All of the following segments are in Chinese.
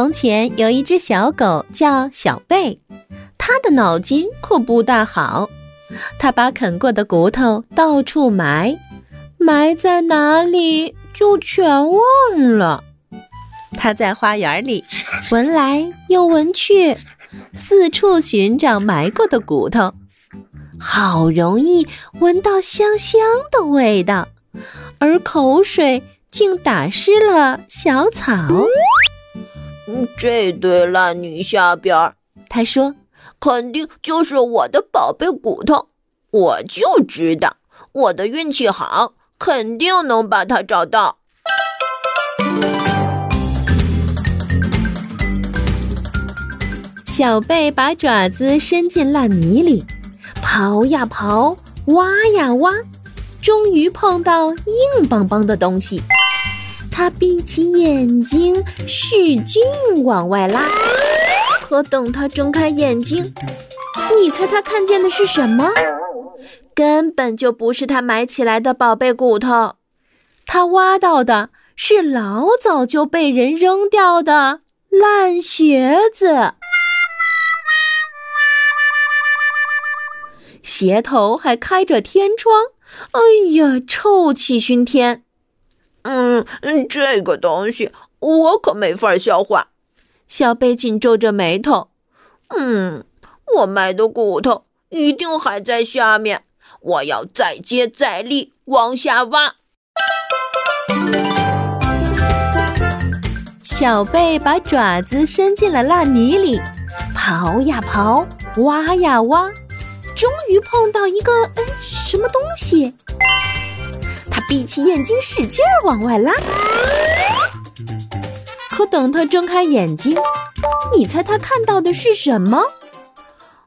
从前有一只小狗叫小贝，它的脑筋可不大好。它把啃过的骨头到处埋，埋在哪里就全忘了。它在花园里闻来又闻去，四处寻找埋过的骨头，好容易闻到香香的味道，而口水竟打湿了小草。这堆烂泥下边，他说：“肯定就是我的宝贝骨头。我就知道，我的运气好，肯定能把它找到。”小贝把爪子伸进烂泥里，刨呀刨，挖呀挖，终于碰到硬邦邦的东西。他闭起眼睛，使劲往外拉。可等他睁开眼睛，你猜他看见的是什么？根本就不是他埋起来的宝贝骨头，他挖到的是老早就被人扔掉的烂鞋子，鞋头还开着天窗。哎呀，臭气熏天！嗯，这个东西我可没法消化。小贝紧皱着眉头。嗯，我埋的骨头一定还在下面，我要再接再厉往下挖。小贝把爪子伸进了烂泥里，刨呀刨，挖呀挖，终于碰到一个嗯什么东西。闭起眼睛，使劲往外拉。可等他睁开眼睛，你猜他看到的是什么？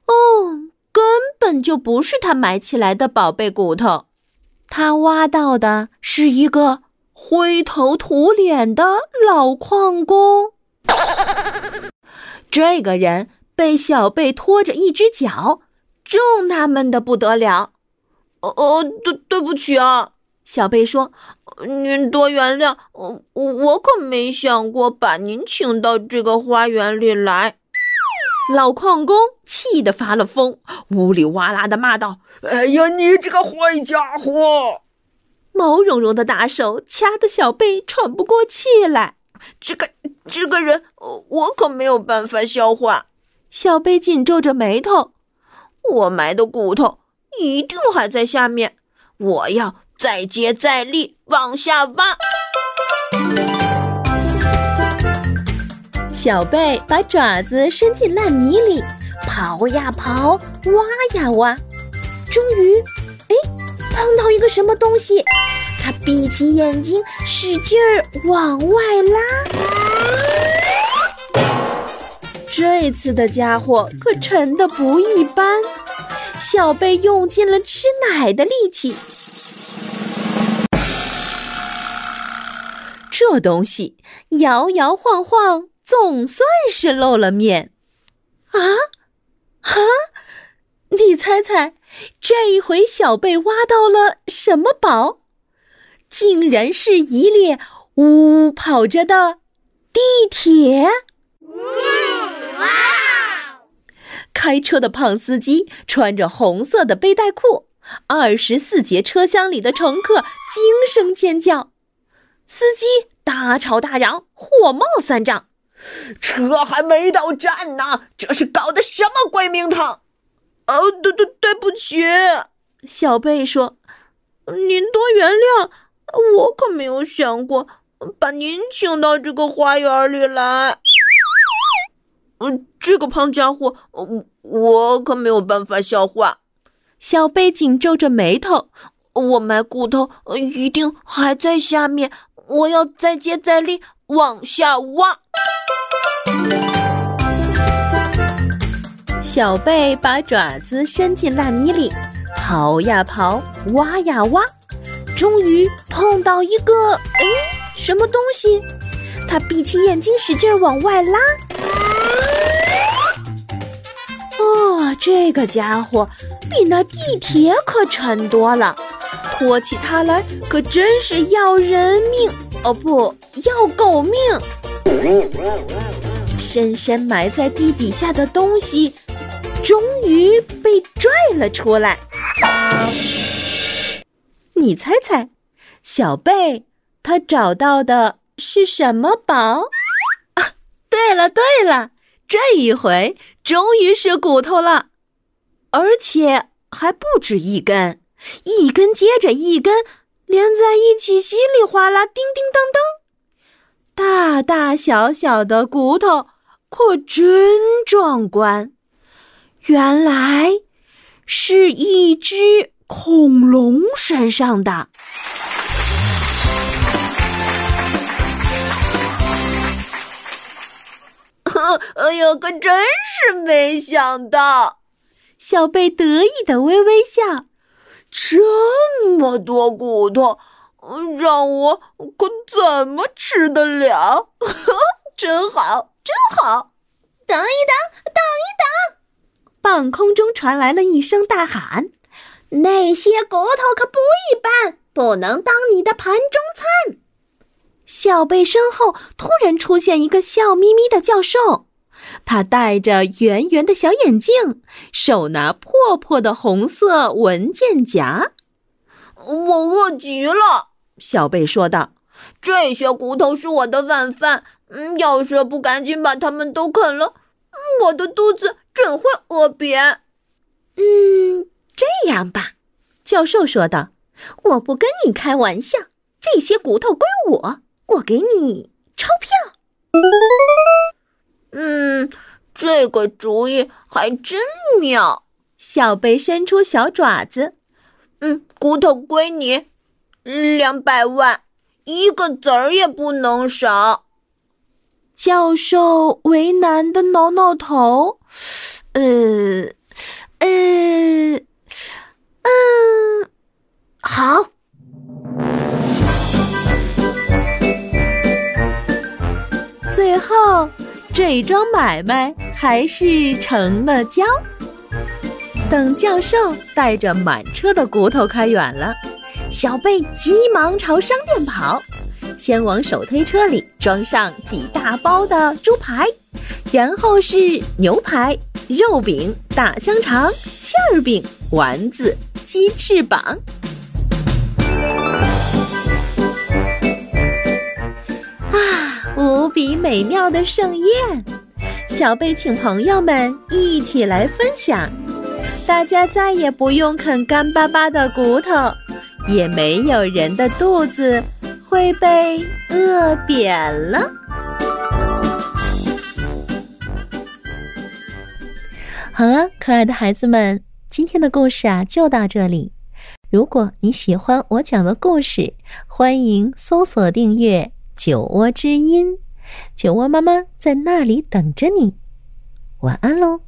哦，根本就不是他埋起来的宝贝骨头，他挖到的是一个灰头土脸的老矿工。这个人被小贝拖着一只脚，正纳闷的不得了。哦哦，对对不起啊。小贝说：“您多原谅，我我可没想过把您请到这个花园里来。”老矿工气得发了疯，呜里哇啦的骂道：“哎呀，你这个坏家伙！”毛茸茸的大手掐得小贝喘不过气来。这个这个人，我可没有办法消化。小贝紧皱着眉头：“我埋的骨头一定还在下面，我要。”再接再厉，往下挖。小贝把爪子伸进烂泥里，刨呀刨，挖呀挖，终于，哎，碰到一个什么东西。他闭起眼睛，使劲儿往外拉。这次的家伙可沉的不一般。小贝用尽了吃奶的力气。这东西摇摇晃晃，总算是露了面。啊啊！你猜猜，这一回小贝挖到了什么宝？竟然是一列呜呜跑着的地铁！哇！开车的胖司机穿着红色的背带裤，二十四节车厢里的乘客惊声尖叫。司机大吵大嚷，火冒三丈，车还没到站呢，这是搞的什么鬼名堂？哦，对对对不起，小贝说：“您多原谅，我可没有想过把您请到这个花园里来。”嗯，这个胖家伙，我我可没有办法消化。小贝紧皱着眉头，我埋骨头一定还在下面。我要再接再厉往下挖。小贝把爪子伸进烂泥里，刨呀刨，挖呀挖，终于碰到一个，嗯，什么东西？他闭起眼睛，使劲往外拉。哦，这个家伙比那地铁可沉多了，拖起它来可真是要人命哦，不要狗命！深深埋在地底下的东西，终于被拽了出来。你猜猜，小贝他找到的是什么宝？啊，对了对了。这一回终于是骨头了，而且还不止一根，一根接着一根连在一起，稀里哗啦，叮叮当当，大大小小的骨头可真壮观。原来是一只恐龙身上的。哎呦，可真是没想到！小贝得意的微微笑。这么多骨头，让我可怎么吃得了？真好，真好！等一等，等一等！半空中传来了一声大喊：“那些骨头可不一般，不能当你的盘中餐。”小贝身后突然出现一个笑眯眯的教授，他戴着圆圆的小眼镜，手拿破破的红色文件夹。我饿极了，小贝说道：“这些骨头是我的晚饭，嗯，要是不赶紧把它们都啃了，我的肚子准会饿扁。”嗯，这样吧，教授说道：“我不跟你开玩笑，这些骨头归我。”我给你钞票。嗯，这个主意还真妙。小贝伸出小爪子。嗯，骨头归你，两百万，一个子儿也不能少。教授为难的挠挠头。呃，呃，嗯，好。这桩买卖还是成了交。等教授带着满车的骨头开远了，小贝急忙朝商店跑，先往手推车里装上几大包的猪排，然后是牛排、肉饼、大香肠、馅儿饼、丸子、鸡翅膀。无比美妙的盛宴，小贝请朋友们一起来分享，大家再也不用啃干巴巴的骨头，也没有人的肚子会被饿扁了。好了，可爱的孩子们，今天的故事啊就到这里。如果你喜欢我讲的故事，欢迎搜索订阅。酒窝之音，酒窝妈妈在那里等着你。晚安喽。